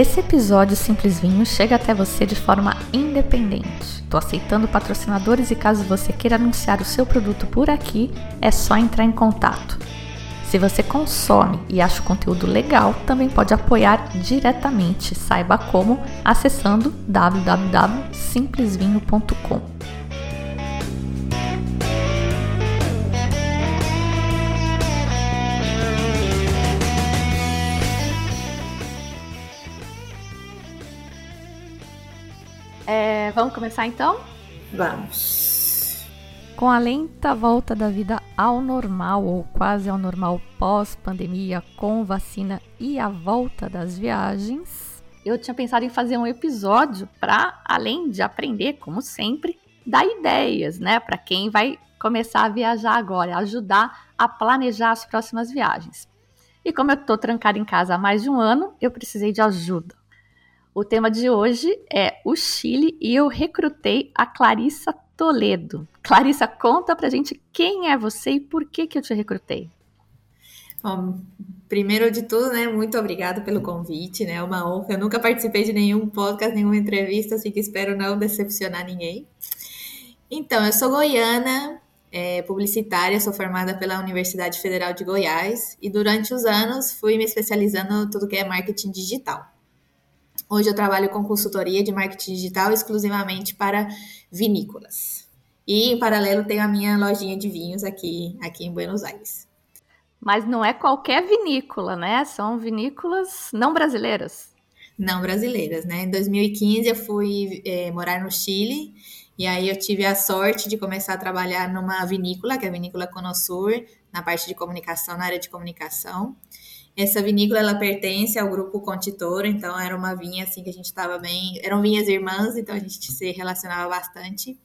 Esse episódio Simples Vinho chega até você de forma independente. Estou aceitando patrocinadores e caso você queira anunciar o seu produto por aqui, é só entrar em contato. Se você consome e acha o conteúdo legal, também pode apoiar diretamente. Saiba como acessando www.simplesvinho.com. É, vamos começar então? Vamos. Com a lenta volta da vida ao normal, ou quase ao normal pós-pandemia, com vacina e a volta das viagens, eu tinha pensado em fazer um episódio para, além de aprender, como sempre, dar ideias, né, para quem vai começar a viajar agora, ajudar a planejar as próximas viagens. E como eu estou trancada em casa há mais de um ano, eu precisei de ajuda. O tema de hoje é o Chile e eu recrutei a Clarissa Toledo. Clarissa, conta pra gente quem é você e por que, que eu te recrutei. Bom, primeiro de tudo, né, muito obrigada pelo convite, né, é uma honra. Eu nunca participei de nenhum podcast, nenhuma entrevista, assim que espero não decepcionar ninguém. Então, eu sou goiana, é, publicitária, sou formada pela Universidade Federal de Goiás e durante os anos fui me especializando em tudo que é marketing digital. Hoje eu trabalho com consultoria de marketing digital exclusivamente para vinícolas. E em paralelo tenho a minha lojinha de vinhos aqui, aqui em Buenos Aires. Mas não é qualquer vinícola, né? São vinícolas não brasileiras. Não brasileiras, né? Em 2015 eu fui é, morar no Chile e aí eu tive a sorte de começar a trabalhar numa vinícola, que é a Vinícola Conosur, na parte de comunicação, na área de comunicação. Essa vinícola ela pertence ao grupo Contitoro, então era uma vinha assim que a gente estava bem, eram vinhas irmãs, então a gente se relacionava bastante.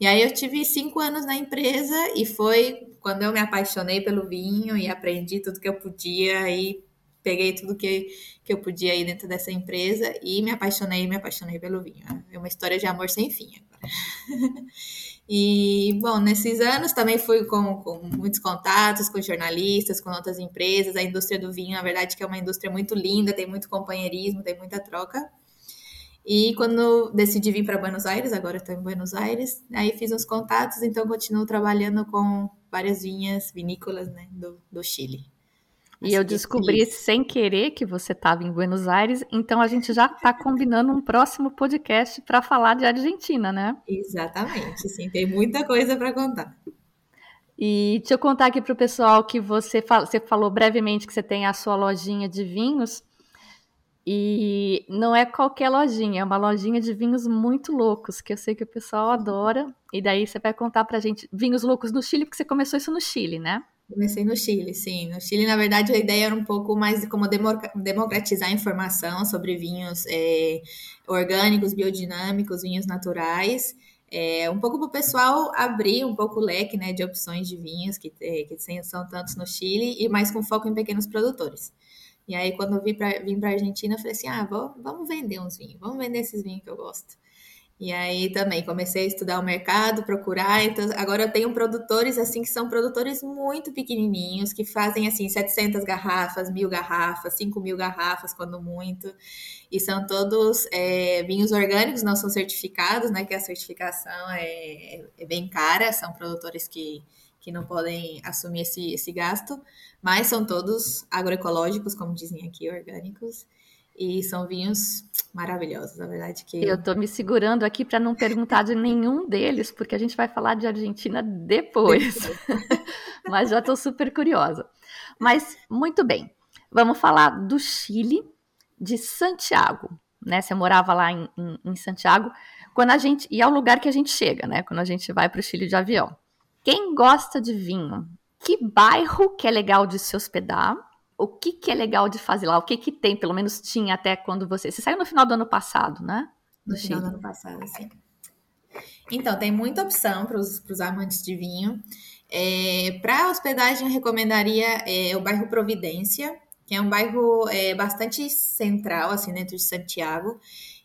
E aí eu tive cinco anos na empresa e foi quando eu me apaixonei pelo vinho e aprendi tudo que eu podia e peguei tudo que, que eu podia aí dentro dessa empresa e me apaixonei, me apaixonei pelo vinho. É uma história de amor sem fim agora. E, bom, nesses anos também fui com, com, muitos contatos com jornalistas, com outras empresas. A indústria do vinho, na verdade, que é uma indústria muito linda, tem muito companheirismo, tem muita troca. E quando decidi vir para Buenos Aires, agora estou em Buenos Aires, aí fiz uns contatos, então continuo trabalhando com várias vinhas vinícolas né, do, do Chile. E eu descobri sem querer que você estava em Buenos Aires, então a gente já está combinando um próximo podcast para falar de Argentina, né? Exatamente, sim, tem muita coisa para contar. E deixa eu contar aqui para o pessoal que você, fala, você falou brevemente que você tem a sua lojinha de vinhos. E não é qualquer lojinha, é uma lojinha de vinhos muito loucos, que eu sei que o pessoal adora. E daí você vai contar pra gente vinhos loucos no Chile, porque você começou isso no Chile, né? Comecei no Chile, sim. No Chile, na verdade, a ideia era um pouco mais de como democratizar a informação sobre vinhos é, orgânicos, biodinâmicos, vinhos naturais. É, um pouco para o pessoal abrir um pouco o leque né, de opções de vinhos que, é, que são tantos no Chile e mais com foco em pequenos produtores. E aí, quando eu vim para a Argentina, eu falei assim: ah, vou, vamos vender uns vinhos, vamos vender esses vinhos que eu gosto. E aí também comecei a estudar o mercado, procurar. Então, agora eu tenho produtores assim que são produtores muito pequenininhos, que fazem assim 700 garrafas, mil garrafas, 5 mil garrafas, quando muito. E são todos é, vinhos orgânicos, não são certificados, né? Que a certificação é, é bem cara, são produtores que, que não podem assumir esse, esse gasto, mas são todos agroecológicos, como dizem aqui, orgânicos. E são vinhos maravilhosos, na verdade que eu tô me segurando aqui para não perguntar de nenhum deles, porque a gente vai falar de Argentina depois. Mas já tô super curiosa. Mas muito bem. Vamos falar do Chile, de Santiago, né? Você morava lá em, em, em Santiago, quando a gente e é o lugar que a gente chega, né? Quando a gente vai para o Chile de avião. Quem gosta de vinho? Que bairro que é legal de se hospedar? O que, que é legal de fazer lá? O que, que tem, pelo menos tinha até quando você. Você saiu no final do ano passado, né? No, no final do ano passado, sim. Então, tem muita opção para os amantes de vinho. É, para hospedagem, eu recomendaria é, o bairro Providência, que é um bairro é, bastante central, assim, dentro de Santiago.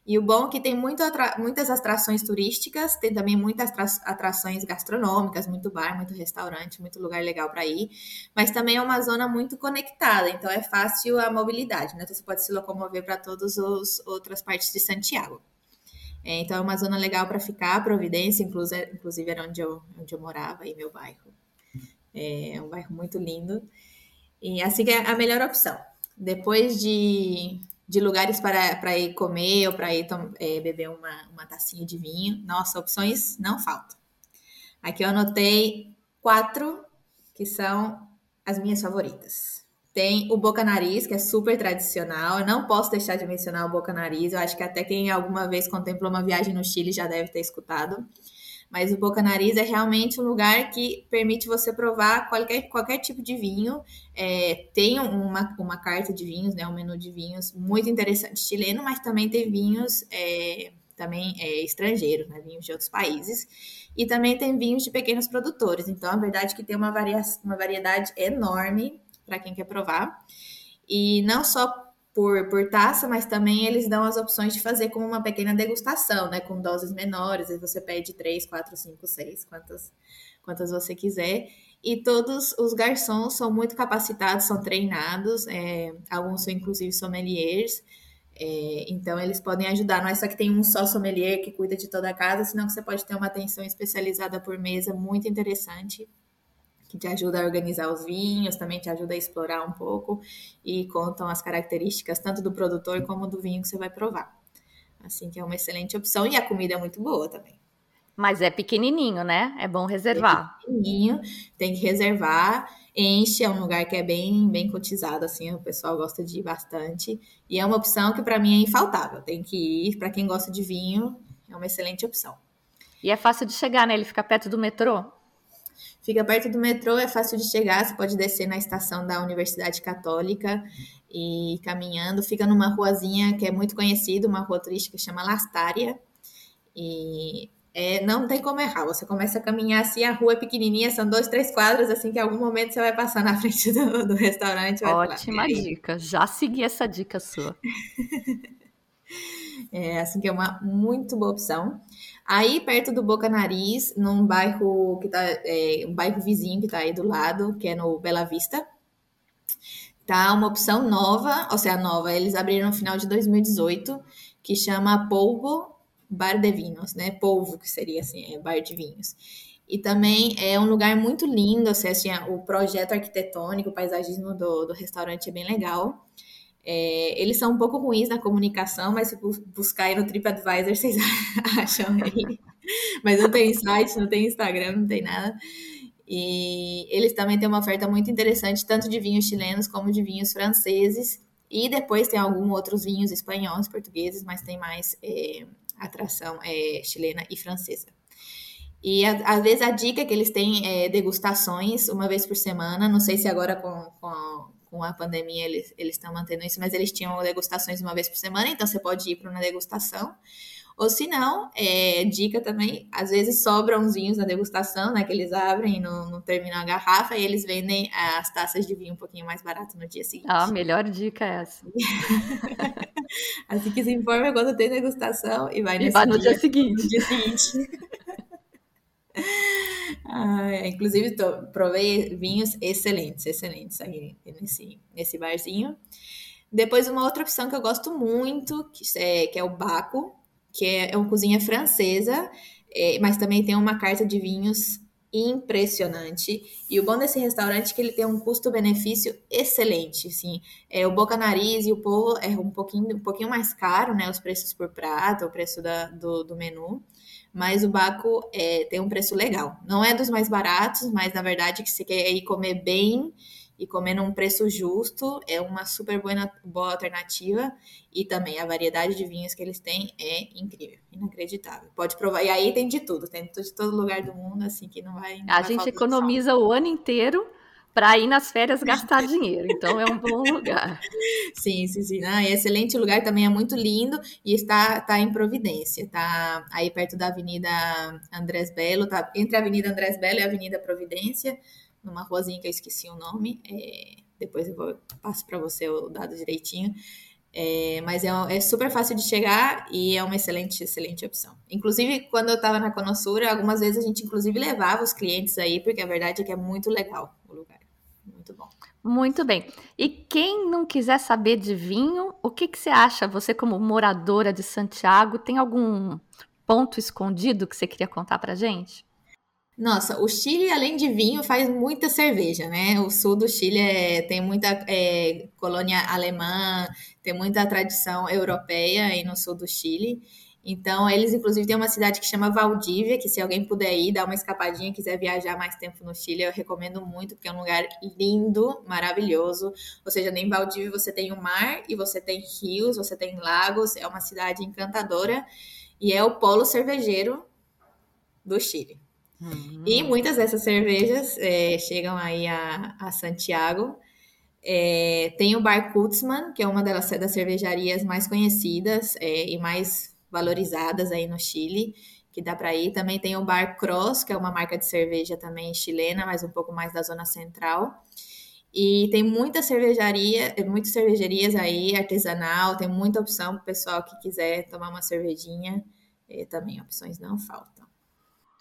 E o bom é que tem atra muitas atrações turísticas, tem também muitas atrações gastronômicas, muito bar, muito restaurante, muito lugar legal para ir. Mas também é uma zona muito conectada, então é fácil a mobilidade, né? Então você pode se locomover para todas as outras partes de Santiago. É, então é uma zona legal para ficar, Providência, inclusive, era onde eu, onde eu morava, em meu bairro. É um bairro muito lindo. E assim que é a melhor opção. Depois de de lugares para, para ir comer ou para ir é, beber uma, uma tacinha de vinho. Nossa, opções não faltam. Aqui eu anotei quatro que são as minhas favoritas. Tem o Boca Nariz, que é super tradicional. Eu não posso deixar de mencionar o Boca Nariz. Eu acho que até quem alguma vez contemplou uma viagem no Chile já deve ter escutado. Mas o Boca Nariz é realmente um lugar que permite você provar qualquer, qualquer tipo de vinho. É, tem uma, uma carta de vinhos, né, um menu de vinhos muito interessante chileno, mas também tem vinhos é, também é, estrangeiros, né, vinhos de outros países. E também tem vinhos de pequenos produtores. Então, a verdade é que tem uma, varia uma variedade enorme para quem quer provar. E não só por, por taça, mas também eles dão as opções de fazer como uma pequena degustação, né? Com doses menores, aí você pede três, quatro, cinco, seis, quantas, quantas você quiser. E todos os garçons são muito capacitados, são treinados, é, alguns são inclusive sommeliers, é, então eles podem ajudar. Não é só que tem um só sommelier que cuida de toda a casa, senão você pode ter uma atenção especializada por mesa muito interessante que te ajuda a organizar os vinhos, também te ajuda a explorar um pouco e contam as características tanto do produtor como do vinho que você vai provar. Assim que é uma excelente opção e a comida é muito boa também. Mas é pequenininho, né? É bom reservar. É pequenininho, tem que reservar. Enche, é um lugar que é bem, bem cotizado, assim, o pessoal gosta de ir bastante. E é uma opção que para mim é infaltável. Tem que ir, para quem gosta de vinho, é uma excelente opção. E é fácil de chegar, né? Ele fica perto do metrô? Fica perto do metrô, é fácil de chegar, você pode descer na estação da Universidade Católica e caminhando. Fica numa ruazinha que é muito conhecida, uma rua turística que chama Lastária. E é, não tem como errar. Você começa a caminhar assim, a rua é pequenininha, são dois, três quadros, assim que em algum momento você vai passar na frente do, do restaurante. Ótima falar, dica. Já segui essa dica sua. é, assim que é uma muito boa opção. Aí, perto do Boca Nariz, num bairro que tá, é, um bairro vizinho que tá aí do lado, que é no Bela Vista, tá uma opção nova, ou seja, nova, eles abriram no final de 2018, que chama Polvo Bar de Vinhos, né? Polvo, que seria assim, é bar de vinhos. E também é um lugar muito lindo, ou seja, assim, o projeto arquitetônico, o paisagismo do, do restaurante é bem legal. É, eles são um pouco ruins na comunicação, mas se buscar aí no TripAdvisor, vocês acham aí. mas não tem site, não tem Instagram, não tem nada. E eles também têm uma oferta muito interessante, tanto de vinhos chilenos como de vinhos franceses. E depois tem alguns outros vinhos espanhóis, portugueses, mas tem mais é, atração é, chilena e francesa. E às vezes a dica é que eles têm é, degustações uma vez por semana. Não sei se agora com, com com a pandemia eles estão mantendo isso, mas eles tinham degustações uma vez por semana, então você pode ir para uma degustação. Ou se não, é, dica também, às vezes sobram uns vinhos na degustação, né? Que eles abrem no, no terminal a garrafa e eles vendem as taças de vinho um pouquinho mais barato no dia seguinte. Ah, melhor dica é essa. assim que se informa quando tem degustação e vai, e vai no dia, dia seguinte. No dia seguinte. Ah, inclusive, tô, provei vinhos excelentes, excelentes aí nesse, nesse barzinho. Depois, uma outra opção que eu gosto muito, que é, que é o Baco, que é, é uma cozinha francesa, é, mas também tem uma carta de vinhos impressionante. E o bom desse restaurante é que ele tem um custo-benefício excelente, assim. É, o Boca Nariz e o Povo é um pouquinho, um pouquinho mais caro, né? Os preços por prato, o preço da, do, do menu mas o Baco é, tem um preço legal. Não é dos mais baratos, mas na verdade que você quer ir comer bem e comer num preço justo é uma super boa, boa alternativa e também a variedade de vinhos que eles têm é incrível, inacreditável. Pode provar. E aí tem de tudo, tem de todo lugar do mundo, assim que não vai. Não a vai gente economiza o ano inteiro para ir nas férias gastar dinheiro. Então é um bom lugar. Sim, sim, sim. Ah, é excelente lugar, também é muito lindo e está, está em Providência. Está aí perto da Avenida Andrés Belo, tá entre a Avenida Andrés Belo e a Avenida Providência, numa ruazinha que eu esqueci o nome. É, depois eu vou, passo para você o dado direitinho. É, mas é, é, super fácil de chegar e é uma excelente, excelente opção. Inclusive, quando eu estava na Conosura, algumas vezes a gente inclusive levava os clientes aí, porque a verdade é que é muito legal o lugar. Muito bom. Muito bem. E quem não quiser saber de vinho, o que, que você acha? Você, como moradora de Santiago, tem algum ponto escondido que você queria contar pra gente? Nossa, o Chile, além de vinho, faz muita cerveja, né? O sul do Chile é, tem muita é, colônia alemã, tem muita tradição europeia aí no sul do Chile. Então, eles inclusive têm uma cidade que chama Valdívia, que se alguém puder ir, dar uma escapadinha, quiser viajar mais tempo no Chile, eu recomendo muito, porque é um lugar lindo, maravilhoso. Ou seja, em Valdívia você tem o mar e você tem rios, você tem lagos, é uma cidade encantadora e é o polo cervejeiro do Chile. Uhum. E muitas dessas cervejas é, chegam aí a, a Santiago. É, tem o Bar Kutzmann, que é uma das, das cervejarias mais conhecidas é, e mais valorizadas aí no Chile, que dá para ir. Também tem o Bar Cross, que é uma marca de cerveja também chilena, mas um pouco mais da zona central. E tem muita cervejaria, muitas cervejarias aí, artesanal, tem muita opção para o pessoal que quiser tomar uma cervejinha. E também opções não faltam.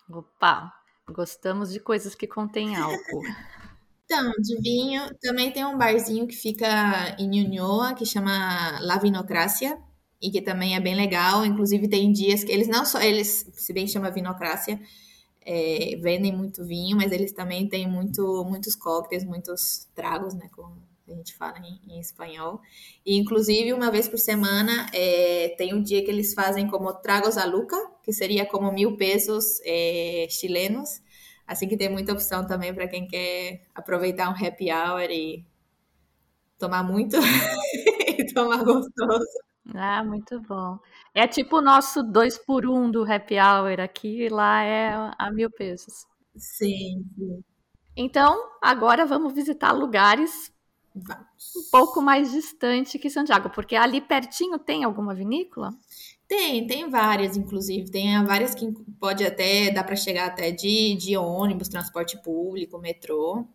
Opa, gostamos de coisas que contêm álcool. Então, de vinho, também tem um barzinho que fica em Ñuñoa, que chama La Vinocrácia, e que também é bem legal. Inclusive, tem dias que eles não só, eles, se bem chama Vinocrácia, é, vendem muito vinho, mas eles também têm muito, muitos coquetéis, muitos tragos, né, com a gente fala em, em, espanhol. E, inclusive, uma vez por semana, é, tem um dia que eles fazem como tragos a luca, que seria como mil pesos é, chilenos. Assim que tem muita opção também para quem quer aproveitar um happy hour e tomar muito e tomar gostoso. Ah, muito bom. É tipo o nosso dois por um do happy hour aqui, lá é a mil pesos. Sim, sim. Então, agora vamos visitar lugares Vamos. um pouco mais distante que Santiago, porque ali pertinho tem alguma vinícola? Tem, tem várias, inclusive. Tem várias que pode até, dá para chegar até de, de ônibus, transporte público, metrô.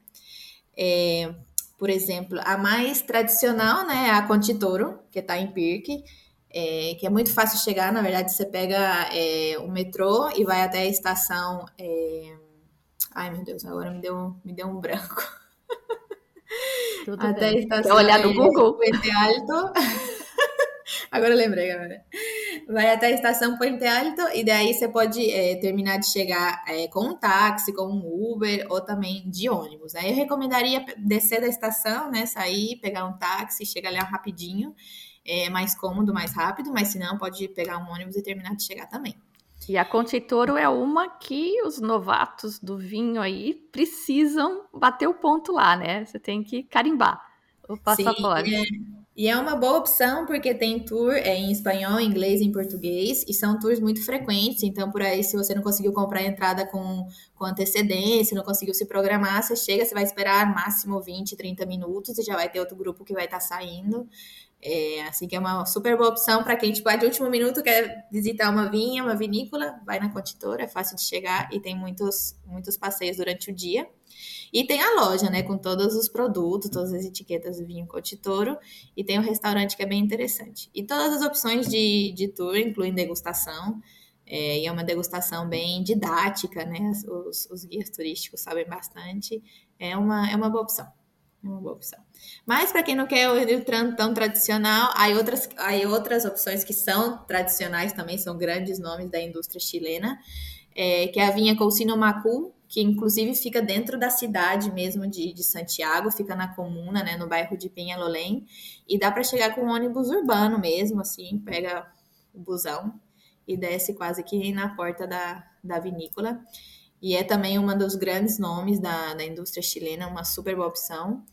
É, por exemplo, a mais tradicional, né, é a Contitoro, que está em Pirque, é, que é muito fácil chegar. Na verdade, você pega é, o metrô e vai até a estação. É... Ai, meu Deus, agora me deu, me deu um branco. Tudo Até bem. estação. olhar no Google. Puente Alto. Agora eu lembrei, galera. Vai até a estação Puente Alto e daí você pode é, terminar de chegar é, com um táxi, com um Uber ou também de ônibus. Aí eu recomendaria descer da estação, né? Sair, pegar um táxi, chegar lá rapidinho. É mais cômodo, mais rápido, mas se não, pode pegar um ônibus e terminar de chegar também. E a Contitoro é uma que os novatos do vinho aí precisam bater o ponto lá, né? Você tem que carimbar o passaporte. Sim, é. E é uma boa opção porque tem tour é, em espanhol, inglês e em português, e são tours muito frequentes. Então, por aí, se você não conseguiu comprar a entrada com, com antecedência, não conseguiu se programar, você chega, você vai esperar máximo 20, 30 minutos e já vai ter outro grupo que vai estar tá saindo. É, assim que é uma super boa opção para quem, tipo, de último minuto quer visitar uma vinha, uma vinícola, vai na Contitora, é fácil de chegar e tem muitos, muitos passeios durante o dia. E tem a loja, né, com todos os produtos, todas as etiquetas do vinho Cotitoro, e tem o um restaurante que é bem interessante. E todas as opções de, de tour incluem degustação, é, e é uma degustação bem didática, né, os, os guias turísticos sabem bastante, é uma, é uma boa opção. É uma boa opção. Mas para quem não quer o tão, tão tradicional, há outras, há outras opções que são tradicionais também, são grandes nomes da indústria chilena, é, que é a vinha Cousinho Macu, que inclusive fica dentro da cidade mesmo de, de Santiago, fica na comuna, né, no bairro de Penhalolém, e dá para chegar com um ônibus urbano mesmo, assim, pega o busão e desce quase que na porta da, da vinícola e é também uma dos grandes nomes da, da indústria chilena, uma super boa opção.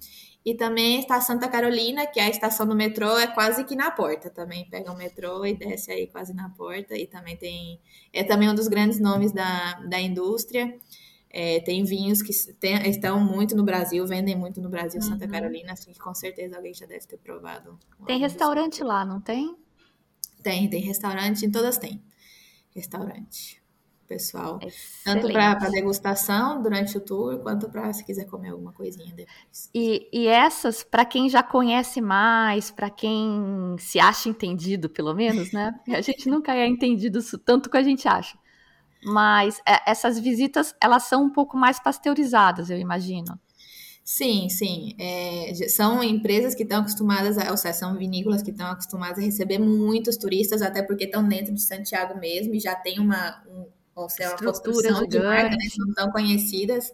E também está Santa Carolina, que é a estação do metrô, é quase que na porta. Também pega o metrô e desce aí quase na porta. E também tem. É também um dos grandes nomes da, da indústria. É, tem vinhos que tem, estão muito no Brasil, vendem muito no Brasil, uhum. Santa Carolina, assim que com certeza alguém já deve ter provado. Tem restaurante lá, não tem? Tem, tem restaurante, em todas tem. Restaurante. pessoal. Excelente. Tanto para degustação durante o tour, quanto para se quiser comer alguma coisinha depois. E, e essas, para quem já conhece mais, para quem se acha entendido, pelo menos, né? A gente nunca é entendido tanto que a gente acha. Mas é, essas visitas, elas são um pouco mais pasteurizadas, eu imagino. Sim, sim. É, são empresas que estão acostumadas, a, ou seja, são vinícolas que estão acostumadas a receber muitos turistas, até porque estão dentro de Santiago mesmo e já tem uma, um, ou seja, uma construção de marca, né, são tão conhecidas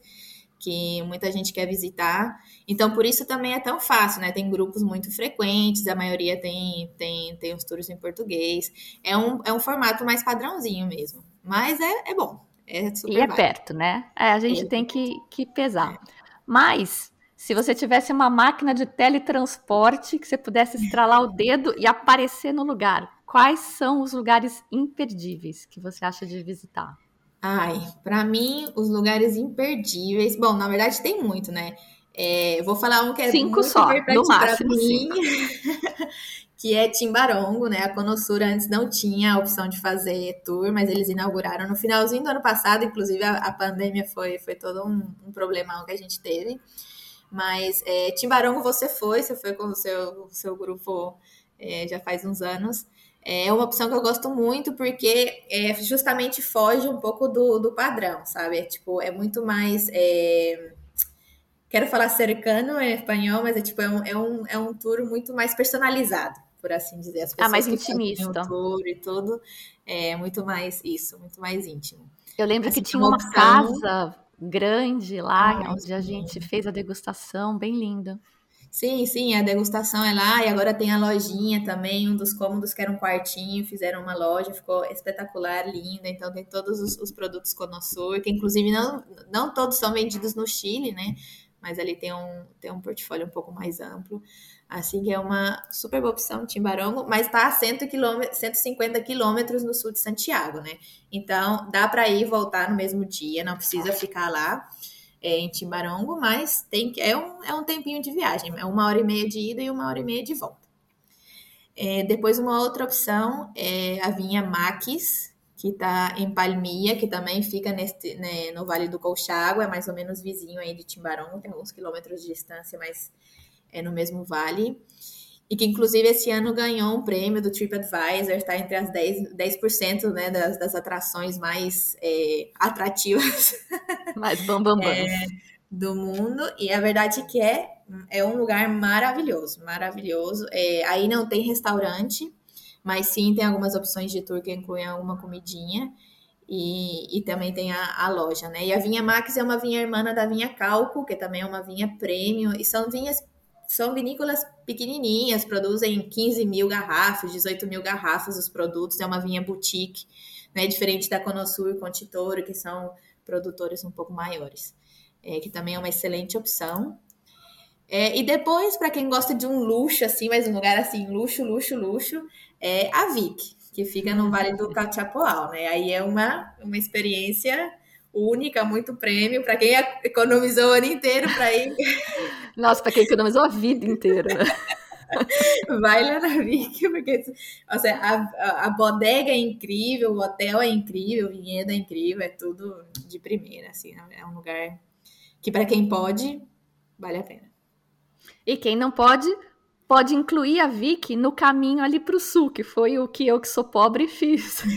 que muita gente quer visitar. Então, por isso também é tão fácil, né? Tem grupos muito frequentes, a maioria tem, tem, tem os tours em português. É um, é um formato mais padrãozinho mesmo. Mas é, é bom. É super e é perto, né? É, a gente é. tem que, que pesar. Mas, se você tivesse uma máquina de teletransporte que você pudesse estralar o dedo e aparecer no lugar, quais são os lugares imperdíveis que você acha de visitar? Ai, para mim, os lugares imperdíveis. Bom, na verdade tem muito, né? É, vou falar um que é cinco muito só, no máximo mim, que é Timbarongo, né? A Conosura antes não tinha a opção de fazer tour, mas eles inauguraram no finalzinho do ano passado, inclusive a, a pandemia foi, foi todo um, um problemão que a gente teve. Mas é, Timbarongo você foi, você foi com o seu, seu grupo é, já faz uns anos. É uma opção que eu gosto muito porque é, justamente foge um pouco do, do padrão, sabe? É, tipo, é muito mais. É... Quero falar cercano em espanhol, mas é tipo, é um, é, um, é um tour muito mais personalizado, por assim dizer. As pessoas ah, mais intimista. O tour e tudo. É muito mais isso, muito mais íntimo. Eu lembro assim, que tinha uma, opção... casa grande lá, ah, onde a gente fez a degustação, bem linda. Sim, sim, a degustação é lá e agora tem a lojinha também, um dos cômodos que era um quartinho, fizeram uma loja, ficou espetacular, linda, então tem todos os, os produtos Conosur, que inclusive não, não todos são vendidos no Chile, né? Mas ali tem um, tem um portfólio um pouco mais amplo. Assim que é uma super boa opção, Timbarongo, mas está a 100 km, 150 quilômetros no sul de Santiago, né? Então dá para ir e voltar no mesmo dia, não precisa ficar lá é, em Timbarongo, mas tem, é, um, é um tempinho de viagem, é uma hora e meia de ida e uma hora e meia de volta. É, depois, uma outra opção é a vinha Maquis, que está em Palmia, que também fica neste, né, no Vale do Colchagua, é mais ou menos vizinho aí de Timbarongo, tem alguns quilômetros de distância, mas é no mesmo vale e que inclusive esse ano ganhou um prêmio do TripAdvisor, está entre as 10%, 10% né, das, das atrações mais é, atrativas. Mais bam, bam, bam. É, do mundo. E a verdade é que é, é um lugar maravilhoso, maravilhoso. É, aí não tem restaurante, mas sim tem algumas opções de tour que incluem alguma comidinha. E, e também tem a, a, loja, né? E a Vinha Max é uma vinha irmã da Vinha Calco, que também é uma vinha premium, e são vinhas são vinícolas pequenininhas, produzem 15 mil garrafas, 18 mil garrafas os produtos, é uma vinha boutique, né, diferente da Conosur e Contitoro, que são produtores um pouco maiores, é, que também é uma excelente opção. É, e depois, para quem gosta de um luxo, assim, mas um lugar assim, luxo, luxo, luxo, é a Vic, que fica no Vale do Cachapoal, né? Aí é uma, uma experiência única, muito prêmio, para quem economizou o ano inteiro para ir. Nossa, para quem economizou a vida inteira. Vai lá na Vic, porque seja, a, a, bodega é incrível, o hotel é incrível, o vinhedo é incrível, é tudo de primeira, assim, né? é um lugar que para quem pode, vale a pena. E quem não pode, pode incluir a Vic no caminho ali para o sul, que foi o que eu que sou pobre fiz.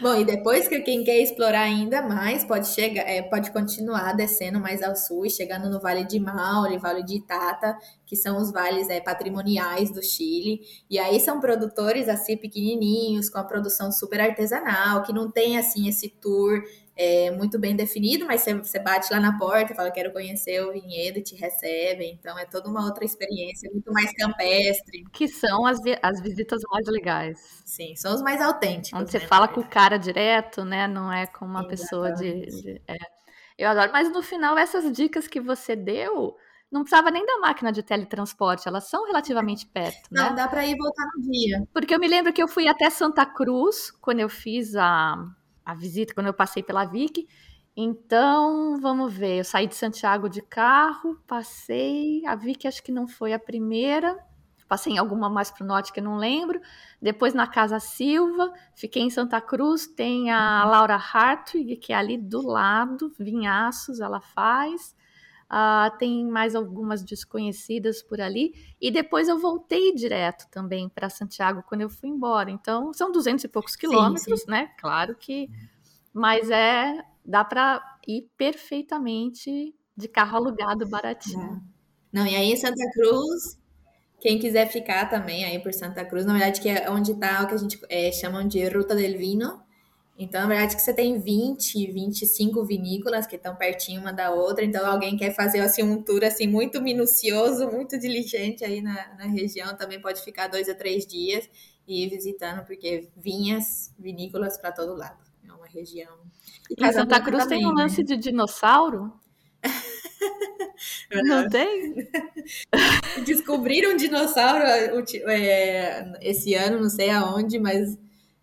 Bom, e depois que quem quer explorar ainda mais pode chegar, é, pode continuar descendo mais ao sul chegando no Vale de Maule, Vale de Itata, que são os vales é, patrimoniais do Chile. E aí são produtores assim pequenininhos, com a produção super artesanal, que não tem assim esse tour é, muito bem definido, mas você, você bate lá na porta e fala, quero conhecer o vinhedo e te recebem. Então é toda uma outra experiência, muito mais campestre. Que são as, as visitas mais legais. Sim, são os mais autênticos. Onde você né? fala com o cara direto, né? Não é com uma pessoa de. de é. Eu adoro. Mas no final, essas dicas que você deu não precisava nem da máquina de teletransporte, elas são relativamente perto, né? Não, dá para ir voltar no dia. Porque eu me lembro que eu fui até Santa Cruz quando eu fiz a a visita, quando eu passei pela Vic. Então, vamos ver, eu saí de Santiago de carro, passei, a Vic acho que não foi a primeira, Passei em alguma mais para o norte que eu não lembro. Depois na Casa Silva, fiquei em Santa Cruz. Tem a Laura Hartwig, que é ali do lado, vinhaços ela faz. Uh, tem mais algumas desconhecidas por ali. E depois eu voltei direto também para Santiago quando eu fui embora. Então, são duzentos e poucos quilômetros, sim, sim. né? Claro que. Mas é. Dá para ir perfeitamente de carro alugado baratinho. Não, e aí em Santa Cruz, quem quiser ficar também aí por Santa Cruz, na verdade que é onde está o que a gente é, chamam de Ruta del Vino. Então, na verdade que você tem 20, 25 vinícolas que estão pertinho uma da outra. Então, alguém quer fazer assim um tour assim muito minucioso, muito diligente aí na, na região, também pode ficar dois a três dias e ir visitando, porque vinhas, vinícolas para todo lado. É uma região. E em Santa Cruz também, tem um lance né? de dinossauro. Não tem? Descobriram um dinossauro é, esse ano, não sei aonde, mas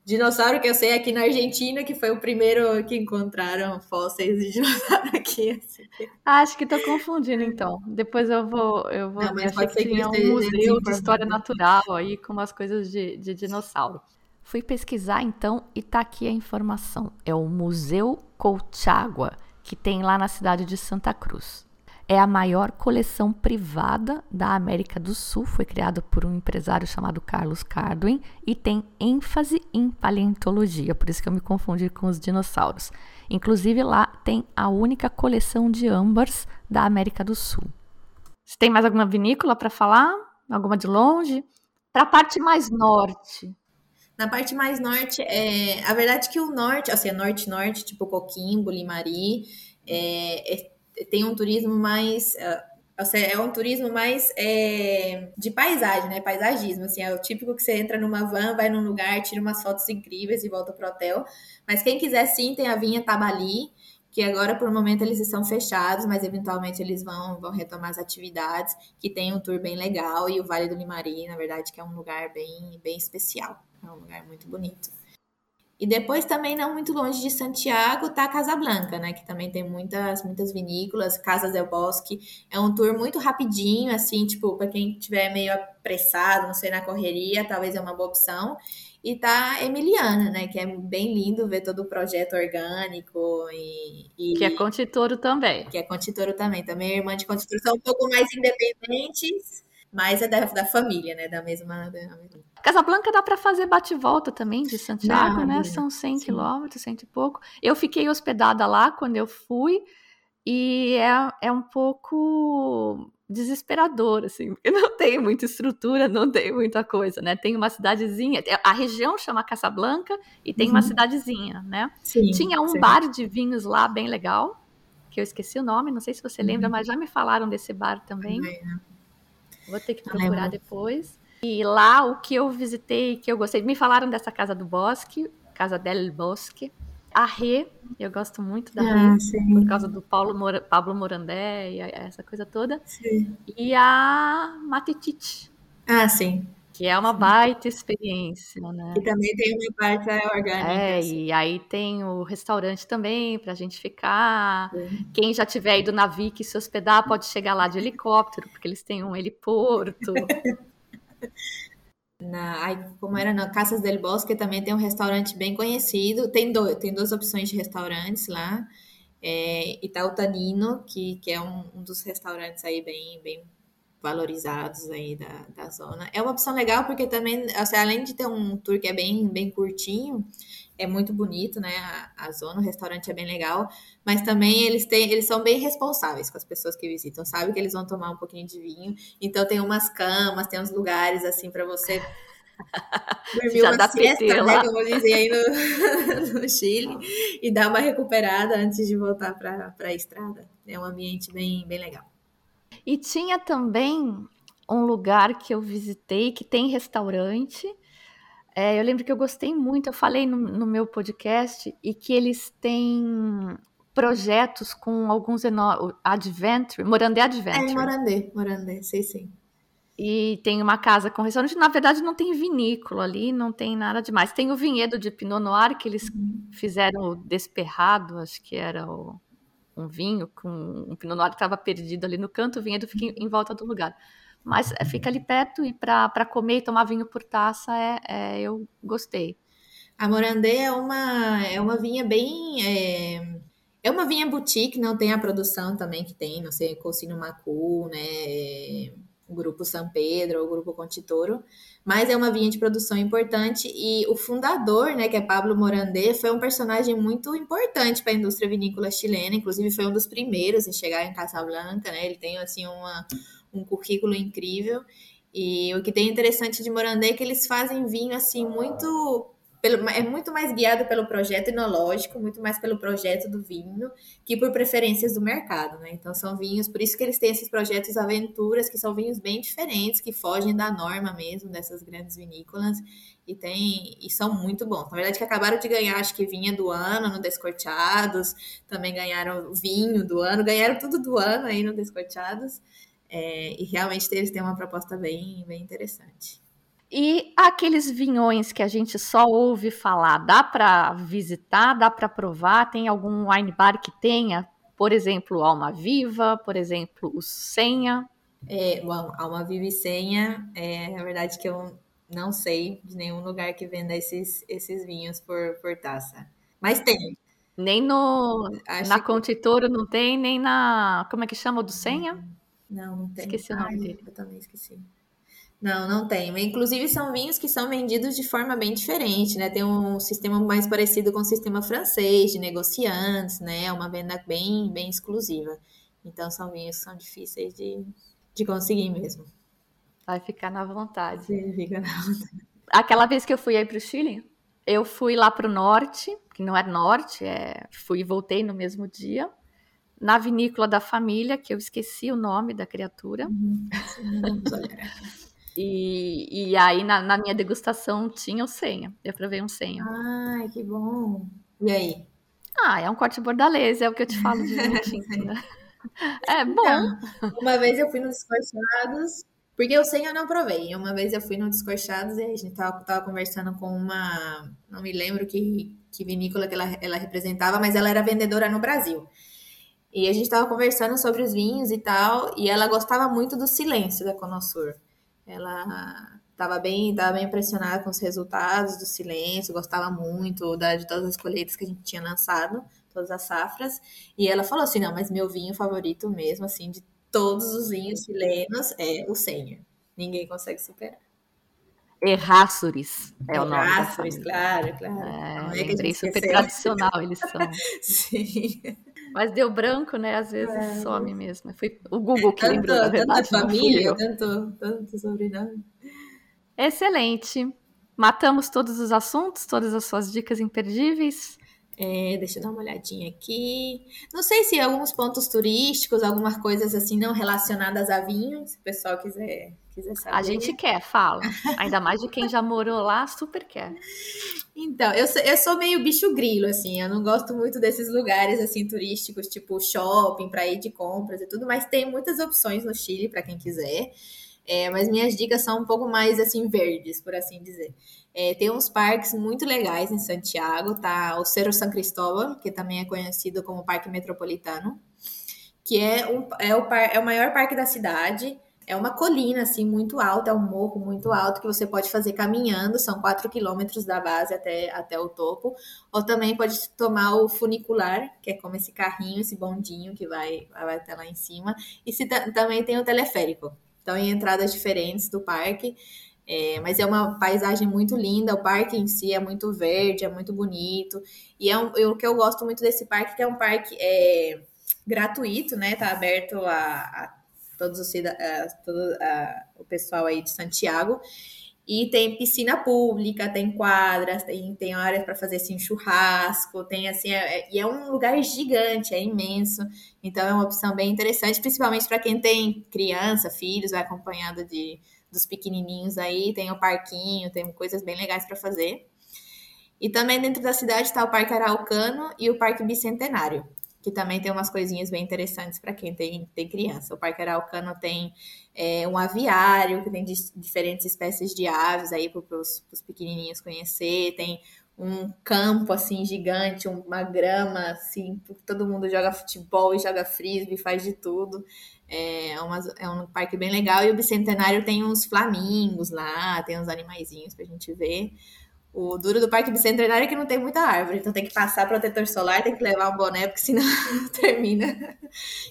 dinossauro que eu sei aqui na Argentina, que foi o primeiro que encontraram fósseis de dinossauro aqui. Assim. Acho que estou confundindo, então. Depois eu vou, eu vou não, ver. Acho que tinha um museu de história natural aí com umas coisas de, de dinossauro. Fui pesquisar, então, e tá aqui a informação. É o Museu Colchagua, que tem lá na cidade de Santa Cruz é a maior coleção privada da América do Sul. Foi criada por um empresário chamado Carlos Cardwin e tem ênfase em paleontologia, por isso que eu me confundi com os dinossauros. Inclusive lá tem a única coleção de âmbars da América do Sul. Você tem mais alguma vinícola para falar? Alguma de longe? Para a parte mais norte. Na parte mais norte, é, a verdade é que o norte, assim, norte-norte, tipo Coquimbo, Limari, é, é tem um turismo mais uh, é um turismo mais é, de paisagem, né? Paisagismo, assim, é o típico que você entra numa van, vai num lugar, tira umas fotos incríveis e volta pro hotel. Mas quem quiser sim, tem a Vinha Tabali, que agora por um momento eles estão fechados, mas eventualmente eles vão, vão retomar as atividades, que tem um tour bem legal, e o Vale do Limari, na verdade, que é um lugar bem, bem especial. É um lugar muito bonito. E depois também não muito longe de Santiago tá Casablanca, né, que também tem muitas muitas vinícolas, Casas del Bosque. É um tour muito rapidinho, assim, tipo, para quem tiver meio apressado, não sei, na correria, talvez é uma boa opção. E tá Emiliana, né, que é bem lindo ver todo o projeto orgânico e, e... que é Contitoro também. Que é Contitoro também, também irmã de Contitoro são um pouco mais independentes mas é da, da família, né? Da mesma. Da mesma... Casablanca dá para fazer bate-volta também de Santiago, né? São 100 quilômetros, cento e pouco. Eu fiquei hospedada lá quando eu fui e é, é um pouco desesperador, assim, porque não tem muita estrutura, não tem muita coisa, né? Tem uma cidadezinha, a região chama Casablanca e tem uhum. uma cidadezinha, né? Sim, Tinha um sim. bar de vinhos lá bem legal, que eu esqueci o nome, não sei se você lembra, uhum. mas já me falaram desse bar também. também né? Vou ter que procurar depois. E lá o que eu visitei, que eu gostei, me falaram dessa casa do Bosque, Casa del Bosque. A Rê, eu gosto muito da ah, Rê, sim. por causa do Paulo Mora, Pablo Morandé e essa coisa toda. Sim. E a Matitite. Ah, sim. Que é uma baita experiência, né? E também tem uma parte orgânica. É, assim. e aí tem o restaurante também pra gente ficar. Sim. Quem já tiver ido na Vic se hospedar pode chegar lá de helicóptero, porque eles têm um heliporto. na, como era na Casas del Bosque também tem um restaurante bem conhecido. Tem, do, tem duas opções de restaurantes lá. É, Itaútanino, que, que é um, um dos restaurantes aí bem, bem valorizados aí da, da zona. É uma opção legal porque também, assim, além de ter um tour que é bem, bem curtinho, é muito bonito, né? A, a, zona, o restaurante é bem legal, mas também eles têm, eles são bem responsáveis com as pessoas que visitam, sabe que eles vão tomar um pouquinho de vinho, então tem umas camas, tem uns lugares assim para você dormir Já uma siesta, né, como dizem aí no, no, Chile, e dar uma recuperada antes de voltar para a estrada. É um ambiente bem, bem legal. E tinha também um lugar que eu visitei que tem restaurante. É, eu lembro que eu gostei muito, eu falei no, no meu podcast, e que eles têm projetos com alguns adventure, Morandé Adventure. É, Morandé, Morandé, sei sim. E tem uma casa com restaurante. Na verdade, não tem vinícola ali, não tem nada demais. Tem o vinhedo de Pinot Noir que eles uhum. fizeram o Desperrado, acho que era o, um vinho com um Pinot Noir que estava perdido ali no canto, o vinhedo fica em, volta do lugar. Mas é, fica ali perto e para comer e tomar vinho por taça, é, é, eu gostei. A Morandê é uma, é uma vinha bem. É, é uma vinha boutique, não tem a produção também que tem, não sei, Cocino Macu, né? O grupo São Pedro, o grupo Contitoro, mas é uma vinha de produção importante e o fundador, né, que é Pablo Morandé, foi um personagem muito importante para a indústria vinícola chilena, inclusive foi um dos primeiros em chegar em Casablanca, né? Ele tem assim uma, um currículo incrível. E o que tem interessante de Morandé é que eles fazem vinho assim muito pelo, é muito mais guiado pelo projeto enológico, muito mais pelo projeto do vinho, que por preferências do mercado, né? Então são vinhos, por isso que eles têm esses projetos aventuras, que são vinhos bem diferentes, que fogem da norma mesmo dessas grandes vinícolas e tem e são muito bons. Na verdade, que acabaram de ganhar, acho que vinha do ano no Descorteados, também ganharam vinho do ano, ganharam tudo do ano aí no Descorteados. É, e realmente eles têm uma proposta bem, bem interessante. E aqueles vinhões que a gente só ouve falar, dá para visitar, dá para provar? Tem algum wine bar que tenha, por exemplo, Alma Viva, por exemplo, o Senha? É, bom, Alma Viva e Senha, é, na verdade que eu não sei de nenhum lugar que venda esses, esses vinhos por, por taça. Mas tem. Nem no Acho na que... Contitoro não tem, nem na. Como é que chama o do Senha? Não, não tem. Esqueci o nome Ai, dele. Eu também esqueci. Não, não tem. Inclusive, são vinhos que são vendidos de forma bem diferente, né? Tem um sistema mais parecido com o sistema francês, de negociantes, né? Uma venda bem, bem exclusiva. Então, são vinhos que são difíceis de, de conseguir mesmo. Vai ficar na vontade. Sim, fica na vontade. Aquela vez que eu fui aí para o Chile, eu fui lá para o norte, que não é norte, é... fui e voltei no mesmo dia, na vinícola da família, que eu esqueci o nome da criatura. Uhum. E, e aí, na, na, minha degustação, tinha o senha. Eu provei um senha. Ai, que bom. E aí? Ah, é um corte bordalês, é o que eu te falo de vinho tinto, né? É bom. Então, uma vez eu fui no Descorchados, porque o senha eu não provei. Uma vez eu fui no Descorchados e a gente tava, tava conversando com uma... Não me lembro que, que vinícola que ela, ela representava, mas ela era vendedora no Brasil. E a gente tava conversando sobre os vinhos e tal, e ela gostava muito do silêncio da Conosur. Ela estava bem, tava bem impressionada com os resultados do silêncio, gostava muito da, de todas as colheitas que a gente tinha lançado, todas as safras. E ela falou assim: não, mas meu vinho favorito mesmo, assim, de todos os vinhos chilenos é o Senha. Ninguém consegue superar. Erráceres é o nome. Erráceres, claro, claro. É, é lembrei super tradicional eles são. Sim. Mas deu branco, né? Às vezes é. some mesmo. Foi o Google que tanto, lembrou, na verdade. Tanta família, tanto, tanto sobrenome. Excelente. Matamos todos os assuntos, todas as suas dicas imperdíveis. É, deixa eu dar uma olhadinha aqui. Não sei se alguns pontos turísticos, algumas coisas assim não relacionadas a vinho, se o pessoal quiser, quiser saber. A gente quer, fala. Ainda mais de quem já morou lá, super quer. Então, eu sou, eu sou meio bicho grilo, assim, eu não gosto muito desses lugares, assim, turísticos, tipo shopping, para ir de compras e tudo, mas tem muitas opções no Chile para quem quiser. É, mas minhas dicas são um pouco mais, assim, verdes, por assim dizer. É, tem uns parques muito legais em Santiago, tá? O Cerro San Cristóbal, que também é conhecido como Parque Metropolitano, que é, um, é, o, é o maior parque da cidade, é uma colina, assim, muito alta, é um morro muito alto que você pode fazer caminhando, são 4 quilômetros da base até, até o topo, ou também pode tomar o funicular, que é como esse carrinho, esse bondinho que vai, vai até lá em cima, e se, também tem o teleférico. Então, em entradas diferentes do parque, é, mas é uma paisagem muito linda, o parque em si é muito verde, é muito bonito, e é um, o que eu gosto muito desse parque, que é um parque é, gratuito, né, tá aberto a, a todos os uh, todo, uh, o pessoal aí de Santiago. E tem piscina pública, tem quadras, tem, tem áreas para fazer assim, churrasco, tem assim, é, é, e é um lugar gigante, é imenso. Então é uma opção bem interessante, principalmente para quem tem criança, filhos, vai acompanhado de, dos pequenininhos aí, tem o parquinho, tem coisas bem legais para fazer. E também dentro da cidade está o Parque Araucano e o Parque Bicentenário que também tem umas coisinhas bem interessantes para quem tem, tem criança. O Parque Araucano tem é, um aviário que tem diferentes espécies de aves aí para os pequenininhos conhecer, tem um campo assim gigante, uma grama assim, todo mundo joga futebol e joga frisbee, faz de tudo. É, uma, é um parque bem legal e o Bicentenário tem uns flamingos lá, tem uns animaizinhos pra gente ver. O duro do Parque Bicentenário é que não tem muita árvore, então tem que passar protetor solar, tem que levar um boné, porque senão termina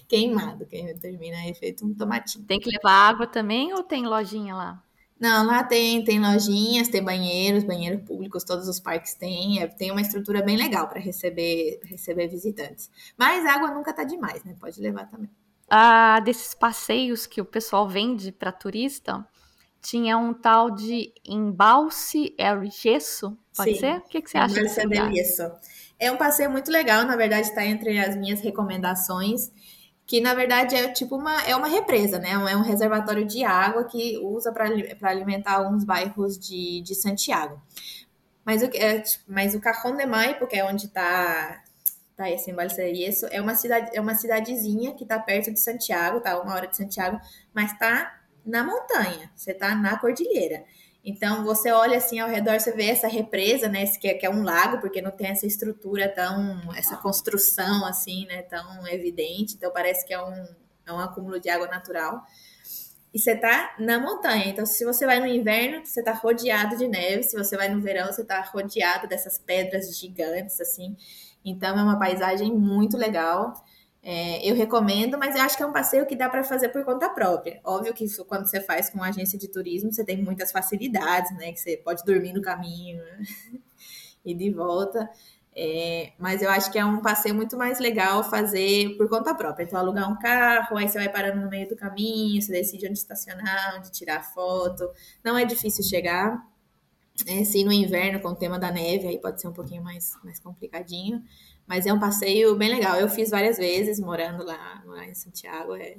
queimado, termina efeito um tomatinho. Tem que levar água também ou tem lojinha lá? Não, lá tem, tem lojinhas, tem banheiros, banheiros públicos, todos os parques têm. É, tem uma estrutura bem legal para receber, receber visitantes. Mas água nunca tá demais, né? Pode levar também. Ah, desses passeios que o pessoal vende para turista, tinha um tal de embalse Gesso, pode Sim, ser? O que, que você acha desse lugar? É um passeio muito legal, na verdade está entre as minhas recomendações, que na verdade é tipo uma, é uma represa, né? É um reservatório de água que usa para alimentar alguns bairros de, de Santiago. Mas o, é, mas o Cajón de Maipo, que é onde está tá esse embalse é uma cidade é uma cidadezinha que está perto de Santiago, tá uma hora de Santiago, mas está na montanha, você está na cordilheira. Então você olha assim ao redor, você vê essa represa, né? Que é, que é um lago, porque não tem essa estrutura tão, essa construção assim, né? Tão evidente. Então parece que é um, é um acúmulo de água natural. E você tá na montanha. Então, se você vai no inverno, você tá rodeado de neve. Se você vai no verão, você tá rodeado dessas pedras gigantes, assim. Então, é uma paisagem muito legal. É, eu recomendo, mas eu acho que é um passeio que dá para fazer por conta própria. Óbvio que isso, quando você faz com agência de turismo, você tem muitas facilidades, né? Que você pode dormir no caminho e de volta. É, mas eu acho que é um passeio muito mais legal fazer por conta própria. Então, alugar um carro, aí você vai parando no meio do caminho, você decide onde estacionar, onde tirar foto. Não é difícil chegar. É, se no inverno, com o tema da neve, aí pode ser um pouquinho mais, mais complicadinho. Mas é um passeio bem legal. Eu fiz várias vezes morando lá, lá em Santiago. É,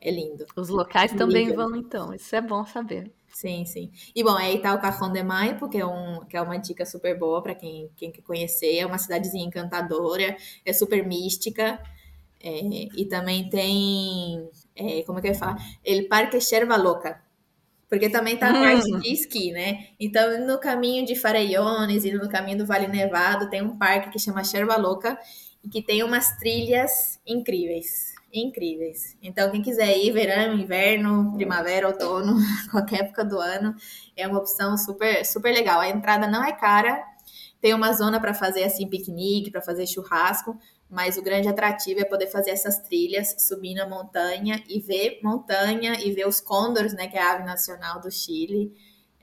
é lindo. Os locais também vão, então. Isso é bom saber. Sim, sim. E bom, aí tá o Cajón de Maipo, que é, um, que é uma dica super boa para quem, quem quer conhecer. É uma cidadezinha encantadora, é super mística. É, e também tem, é, como é que eu ia falar? El Parque Cherva Loca, porque também tá a parte hum. de esqui, né? Então, no caminho de Farellones e no caminho do Vale Nevado, tem um parque que chama Sherba Louca e que tem umas trilhas incríveis. Incríveis. Então, quem quiser ir, verão, inverno, primavera, outono, qualquer época do ano, é uma opção super, super legal. A entrada não é cara, tem uma zona para fazer assim piquenique, para fazer churrasco, mas o grande atrativo é poder fazer essas trilhas, subir na montanha e ver montanha e ver os côndores, né, que é a ave nacional do Chile.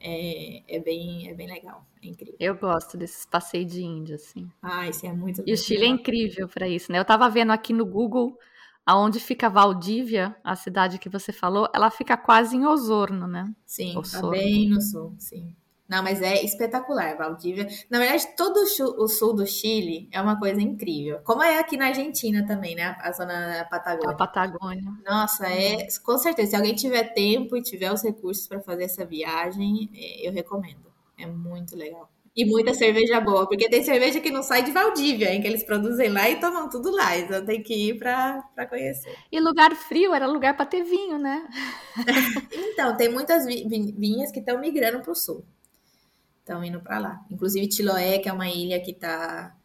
É, é, bem, é bem legal, é incrível. Eu gosto desses passeios de índia, assim. Ah, isso é muito E o Chile legal. é incrível para isso, né? Eu tava vendo aqui no Google aonde fica Valdívia, a cidade que você falou, ela fica quase em Osorno, né? Sim, Osorno. tá bem no sul, sim. Não, mas é espetacular, Valdívia. Na verdade, todo o sul do Chile é uma coisa incrível. Como é aqui na Argentina também, né? A zona da Patagônia. A Patagônia. Nossa, é com certeza. Se alguém tiver tempo e tiver os recursos para fazer essa viagem, é, eu recomendo. É muito legal. E muita cerveja boa, porque tem cerveja que não sai de Valdívia, hein? Que eles produzem lá e tomam tudo lá. Então tem que ir para conhecer. E lugar frio era lugar para ter vinho, né? então, tem muitas vinhas que estão migrando para o sul estão indo para lá. Inclusive Tiloé, que é uma ilha que está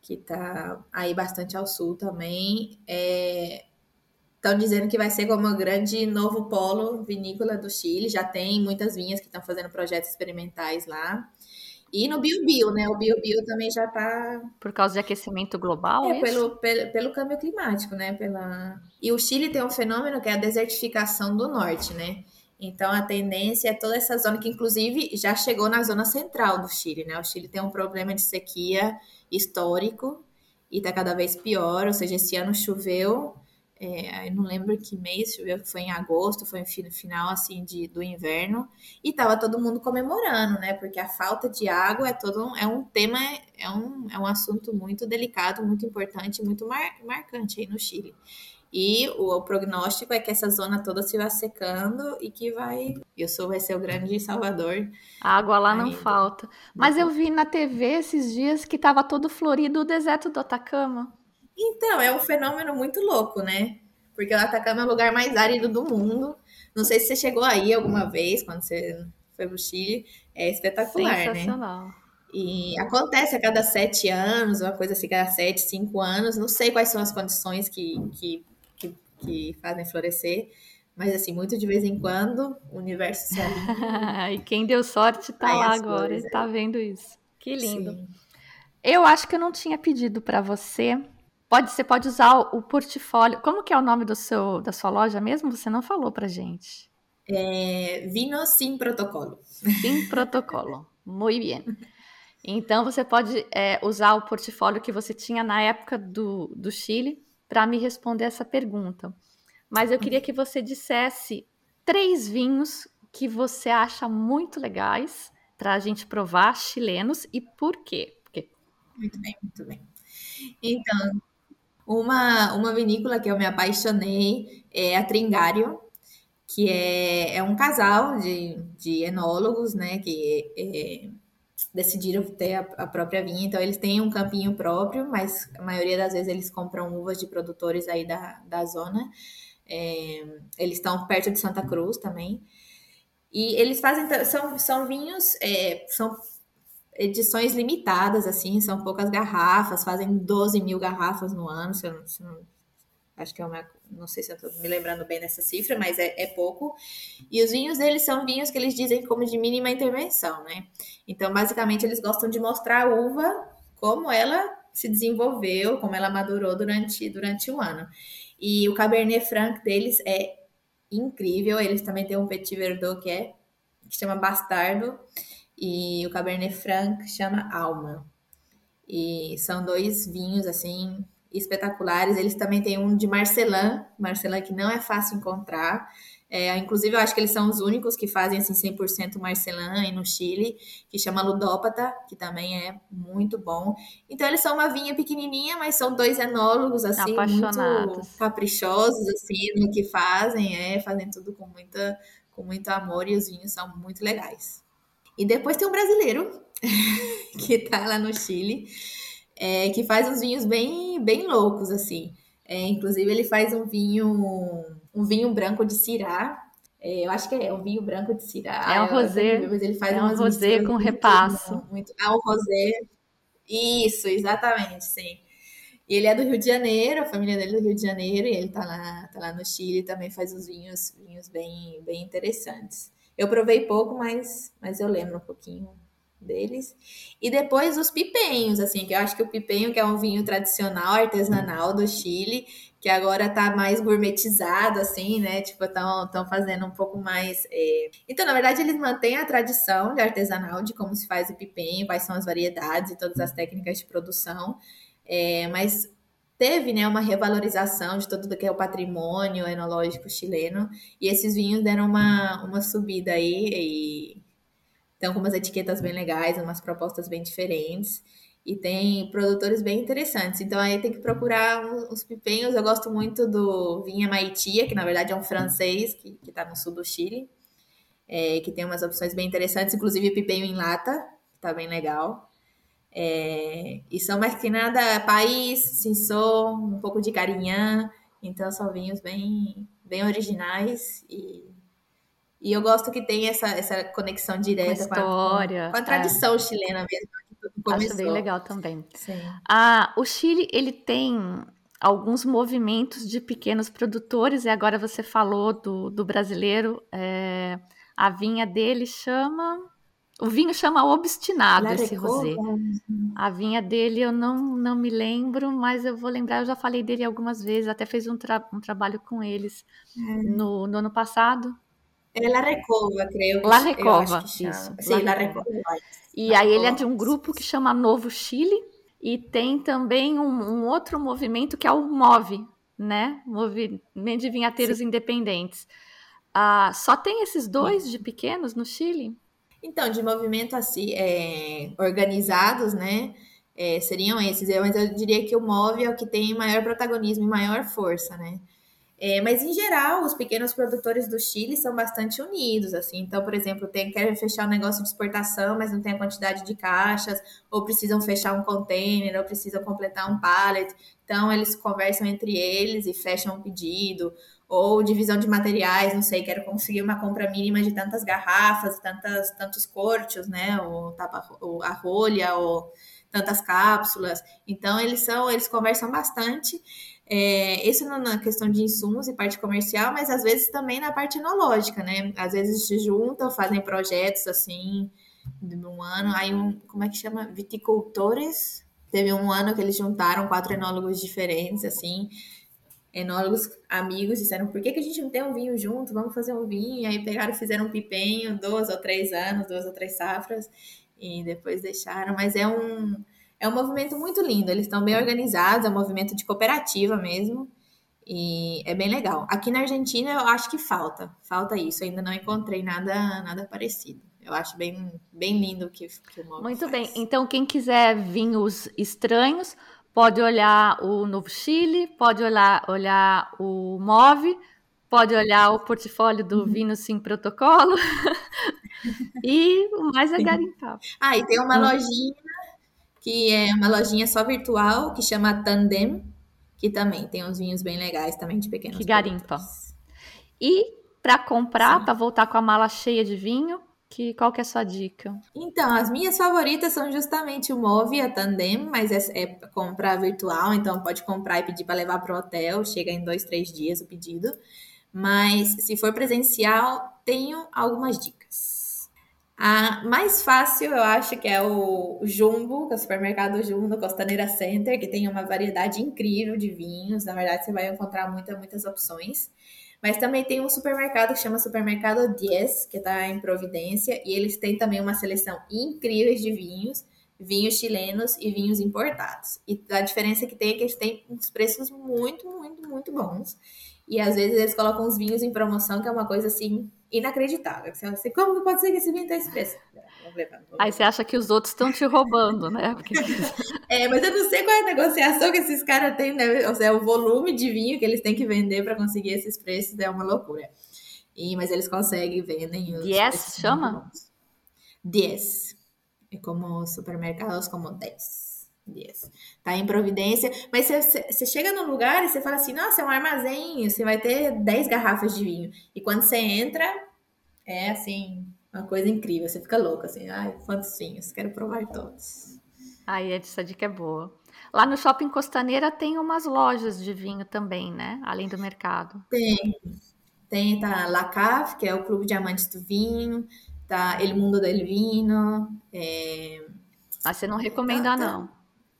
que tá aí bastante ao sul também, estão é, dizendo que vai ser como um grande novo polo vinícola do Chile. Já tem muitas vinhas que estão fazendo projetos experimentais lá. E no Biobio, né? O Biobio também já está. Por causa de aquecimento global? É, pelo, pelo, pelo câmbio climático, né? Pela... E o Chile tem um fenômeno que é a desertificação do norte, né? Então, a tendência é toda essa zona, que inclusive já chegou na zona central do Chile, né? O Chile tem um problema de sequia histórico e está cada vez pior, ou seja, esse ano choveu, é, eu não lembro que mês choveu, foi em agosto, foi no final, assim, de, do inverno, e estava todo mundo comemorando, né? Porque a falta de água é todo um, é um tema, é um, é um assunto muito delicado, muito importante, muito mar, marcante aí no Chile. E o, o, prognóstico é que essa zona toda se vai secando e que vai. E o sul vai ser o grande salvador. A água lá não falta. Mas eu vi na TV esses dias que estava todo florido o deserto do Atacama. Então, é um fenômeno muito louco, né? Porque o Atacama é o lugar mais árido do mundo. Não sei se você chegou aí alguma vez, quando você foi pro Chile. É espetacular, Sensacional. né? E acontece a cada sete anos, uma coisa assim, cada sete, cinco anos. Não sei quais são as condições que, que, que, fazem florescer, mas assim, muito de vez em quando o universo se alinha. e quem deu sorte tá lá agora, coisas, tá vendo isso. Que lindo. Sim. Eu acho que eu não tinha pedido para você. Pode, você pode usar o portfólio. Como que é o nome do seu, da sua loja mesmo? Você não falou pra gente. É, vino sem protocolo. Sem protocolo. Muito bem. Então, você pode é, usar o portfólio que você tinha na época do, do Chile para me responder essa pergunta. Mas eu queria que você dissesse três vinhos que você acha muito legais para a gente provar chilenos e por quê? Muito bem, muito bem. Então, uma, uma vinícola que eu me apaixonei é a Tringário, que é, é um casal de, de enólogos, né, que é, decidiram ter a, a, própria vinha, então eles têm um campinho próprio, mas a maioria das vezes eles compram uvas de produtores aí da, da zona. É, eles estão perto de Santa Cruz também. E eles fazem, são, são vinhos, é, são edições limitadas, assim, são poucas garrafas, fazem 12 mil garrafas no ano, se eu, se eu, acho que é uma não sei se eu estou me lembrando bem dessa cifra, mas é, é, pouco. E os vinhos deles são vinhos que eles dizem como de mínima intervenção, né? Então, basicamente, eles gostam de mostrar a uva como ela se desenvolveu, como ela madurou durante, durante o ano. E o Cabernet Franc deles é incrível. Eles também têm um Petit Verdot que é que chama Bastardo e o Cabernet Franc chama Alma. E são dois vinhos assim espetaculares. Eles também têm um de Marcelin, Marcelin que não é fácil encontrar. É, inclusive, eu acho que eles são os únicos que fazem assim 100% Marcelin no Chile, que chama Ludópata, que também é muito bom. Então, eles são uma vinha pequenininha, mas são dois enólogos assim muito caprichosos assim no que fazem, é, fazem tudo com muita com muito amor e os vinhos são muito legais. E depois tem um brasileiro que tá lá no Chile, é, que faz uns vinhos bem, bem loucos, assim. É, inclusive, ele faz um vinho, um vinho branco de Cirá. É, eu acho que é um vinho branco de Cirá. É um rosé. Mas ele faz é um rosé com repasso. Muito, muito, ah, um rosé. Isso, exatamente, sim. E ele é do Rio de Janeiro, a família dele é do Rio de Janeiro, e ele tá lá, tá lá no Chile, também faz os vinhos, vinhos bem, bem interessantes. Eu provei pouco, mas, mas eu lembro um pouquinho deles. E depois os pipenhos, assim, que eu acho que o pipenho, que é um vinho tradicional, artesanal do Chile, que agora tá mais gourmetizado, assim, né? Tipo, estão fazendo um pouco mais. É... Então, na verdade, eles mantêm a tradição de artesanal de como se faz o pipenho, quais são as variedades e todas as técnicas de produção. É, mas teve né, uma revalorização de tudo que é o patrimônio enológico chileno, e esses vinhos deram uma, uma subida aí, e estão com umas etiquetas bem legais, umas propostas bem diferentes. E tem produtores bem interessantes. Então aí tem que procurar uns pipenhos. Eu gosto muito do Vinha Maitia, que na verdade é um francês que está no sul do Chile, é, que tem umas opções bem interessantes, inclusive pipenho em lata, que está bem legal. É, e são mais que nada país, Sinsô, um pouco de carinhã. Então são vinhos bem, bem originais e e eu gosto que tem essa, essa conexão direta com a história, com a, tradição é. chilena mesmo. Começou. Acho bem legal também. Sim. Ah, o Chile, ele tem alguns movimentos de pequenos produtores, e agora você falou do, do brasileiro, é, a vinha dele chama... O vinho chama Obstinado, La esse rosé. A vinha dele eu não, não me lembro, mas eu vou lembrar, eu já falei dele algumas vezes, até fez um, tra um trabalho com eles é. no, no ano passado. É La Recova, creio. La Recova, isso. Sim, La Recova. E aí ele é de um grupo que chama Novo Chile e tem também um, um outro movimento que é o MOVE, né? Movimento de Vinhateiros Sim. Independentes. Ah, só tem esses dois de pequenos no Chile? Então, de movimento assim, é, organizados, né? É, seriam esses. Mas eu diria que o MOVE é o que tem maior protagonismo e maior força, né? É, mas em geral, os pequenos produtores do Chile são bastante unidos, assim. Então, por exemplo, tem querem fechar um negócio de exportação, mas não tem a quantidade de caixas, ou precisam fechar um container, ou precisam completar um pallet. Então, eles conversam entre eles e fecham um pedido. ou divisão de materiais, não sei, quero conseguir uma compra mínima de tantas garrafas, tantas, tantos cortes, né, ou, tapa, ou a rolha, ou tantas cápsulas. Então, eles são, eles conversam bastante. É, isso na questão de insumos e parte comercial, mas às vezes também na parte enológica, né? Às vezes se juntam, fazem projetos assim, de um ano. Aí, um, como é que chama? Viticultores. Teve um ano que eles juntaram quatro enólogos diferentes, assim, enólogos amigos disseram, por que, que a gente não tem um vinho junto? Vamos fazer um vinho. Aí pegaram fizeram um pipenho, dois ou três anos, duas ou três safras, e depois deixaram. Mas é um, é um movimento muito lindo, eles estão bem organizados, é um movimento de cooperativa mesmo. E é bem legal. Aqui na Argentina eu acho que falta, falta isso. ainda não encontrei nada, nada parecido. Eu acho bem, bem lindo o que, que o Muito faz. bem. Então, quem quiser vinhos estranhos, Pode olhar o Novo Chile, pode olhar, olhar o MOVE, pode olhar o portfólio do uhum. Vino Sim Protocolo. e o mais é garimpar. Ah, e tem uma hum. lojinha que é uma lojinha só virtual que chama Tandem, que também tem uns vinhos bem legais também de pequenos Que garimpa. E para comprar, para voltar com a mala cheia de vinho, que, qual que é a sua dica? Então, as minhas favoritas são justamente o Move e a Tandem, mas é, é comprar virtual, então pode comprar e pedir para levar para o hotel, chega em dois, três dias o pedido. Mas se for presencial, tenho algumas dicas. A mais fácil, eu acho que é o Jumbo, que é o supermercado Jumbo no Costaneira Center, que tem uma variedade incrível de vinhos. Na verdade, você vai encontrar muitas, muitas opções. Mas também tem um supermercado que chama Supermercado 10, que está em Providência, e eles têm também uma seleção incrível de vinhos, vinhos chilenos e vinhos importados. E a diferença que tem é que eles têm uns preços muito, muito, muito bons. E às vezes eles colocam os vinhos em promoção, que é uma coisa assim inacreditável. Você assim, como que pode ser que esse vinho tá esse preço? Aí você acha que os outros estão te roubando, né? Porque... é, mas eu não sei qual é a negociação que esses caras têm, né? Ou seja, o volume de vinho que eles têm que vender para conseguir esses preços é uma loucura. E, mas eles conseguem, vendem os. Yes, chama? 10. É como supermercados como 10. Yes. Tá em Providência. Mas você, chega no lugar e você fala assim: nossa, é um armazém, você vai ter 10 garrafas de vinho. E quando você entra, é assim, uma coisa incrível. Você fica louco, assim, ai, quantos vinhos, quero provar todos. Aí, essa dica é boa. Lá no Shopping Costaneira tem umas lojas de vinho também, né? Além do mercado. Tem. Tem, tá La Cave, que é o Clube de Amantes do Vinho, tá El Mundo del Vino. É... Mas você não recomenda, tá, tá. não.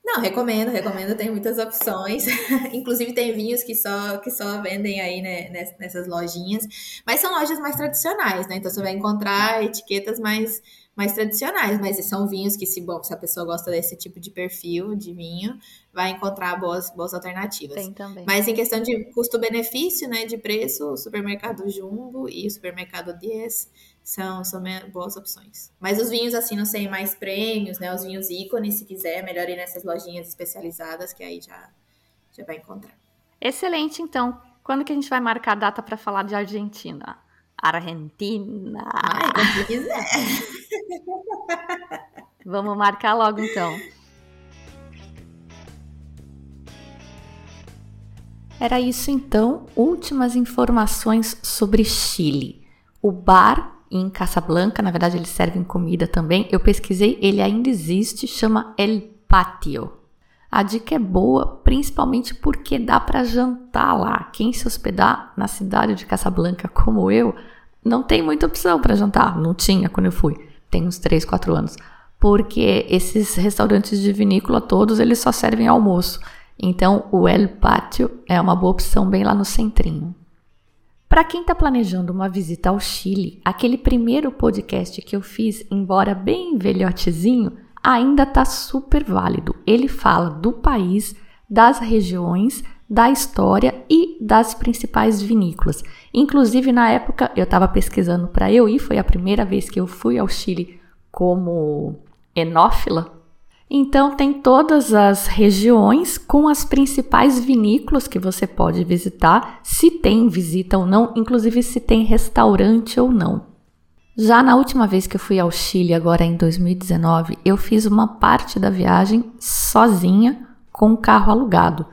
Não, recomendo, recomendo, tem muitas opções. Inclusive tem vinhos que só que só vendem aí né, nessas lojinhas, mas são lojas mais tradicionais, né? Então você vai encontrar etiquetas mais mais tradicionais, mas são vinhos que se bom, se a pessoa gosta desse tipo de perfil de vinho, vai encontrar boas boas alternativas. Tem também. Mas em questão de custo-benefício, né, de preço, o supermercado Jumbo e o supermercado Dias são, são boas opções. Mas os vinhos, assim, não sei, mais prêmios, né? Os vinhos ícones, se quiser, melhor ir nessas lojinhas especializadas, que aí já, já vai encontrar. Excelente, então. Quando que a gente vai marcar a data para falar de Argentina? Argentina! Ai, quando quiser! Vamos marcar logo, então. Era isso então. Últimas informações sobre Chile. O bar em Casablanca, na verdade eles servem comida também. Eu pesquisei, ele ainda existe, chama El Patio. A dica é boa, principalmente porque dá para jantar lá. Quem se hospedar na cidade de Casablanca, como eu, não tem muita opção para jantar. Não tinha quando eu fui. Tem uns 3, 4 anos. Porque esses restaurantes de vinícola todos, eles só servem almoço. Então, o El Patio é uma boa opção bem lá no centrinho. Para quem está planejando uma visita ao Chile, aquele primeiro podcast que eu fiz, embora bem velhotezinho, ainda está super válido. Ele fala do país, das regiões, da história e das principais vinícolas. Inclusive, na época, eu estava pesquisando para eu ir, foi a primeira vez que eu fui ao Chile como enófila, então tem todas as regiões com as principais vinícolas que você pode visitar, se tem visita ou não, inclusive se tem restaurante ou não. Já na última vez que eu fui ao Chile, agora em 2019, eu fiz uma parte da viagem sozinha com um carro alugado.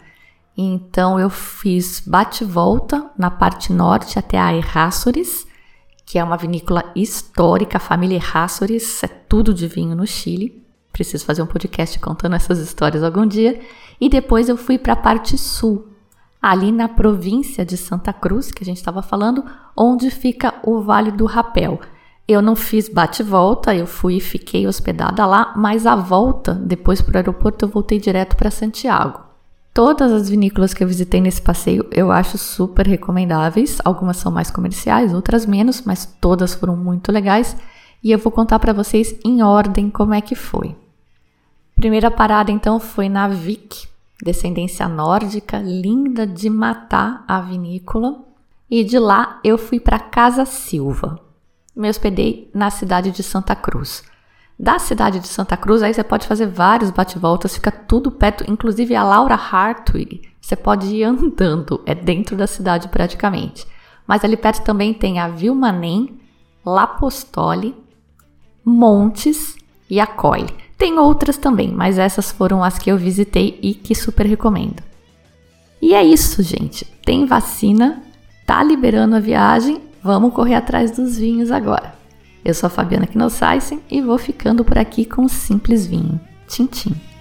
Então eu fiz bate-volta na parte norte até a Errázuriz, que é uma vinícola histórica, a família Errázuriz, é tudo de vinho no Chile. Preciso fazer um podcast contando essas histórias algum dia. E depois eu fui para a parte sul, ali na província de Santa Cruz, que a gente estava falando, onde fica o Vale do Rapel. Eu não fiz bate-volta, eu fui e fiquei hospedada lá, mas a volta, depois para o aeroporto, eu voltei direto para Santiago. Todas as vinícolas que eu visitei nesse passeio eu acho super recomendáveis. Algumas são mais comerciais, outras menos, mas todas foram muito legais. E eu vou contar para vocês em ordem como é que foi. Primeira parada então foi na Vic, descendência nórdica, linda de matar a vinícola. E de lá eu fui para Casa Silva. Me hospedei na cidade de Santa Cruz da cidade de Santa Cruz, aí você pode fazer vários bate-voltas, fica tudo perto, inclusive a Laura Hartwig, você pode ir andando, é dentro da cidade praticamente. Mas ali perto também tem a Vilmanem, Lapostole, Montes e a Coile. Tem outras também, mas essas foram as que eu visitei e que super recomendo. E é isso, gente. Tem vacina, tá liberando a viagem, vamos correr atrás dos vinhos agora. Eu sou a Fabiana Knossaisen e vou ficando por aqui com um simples vinho. Tchim, tchim.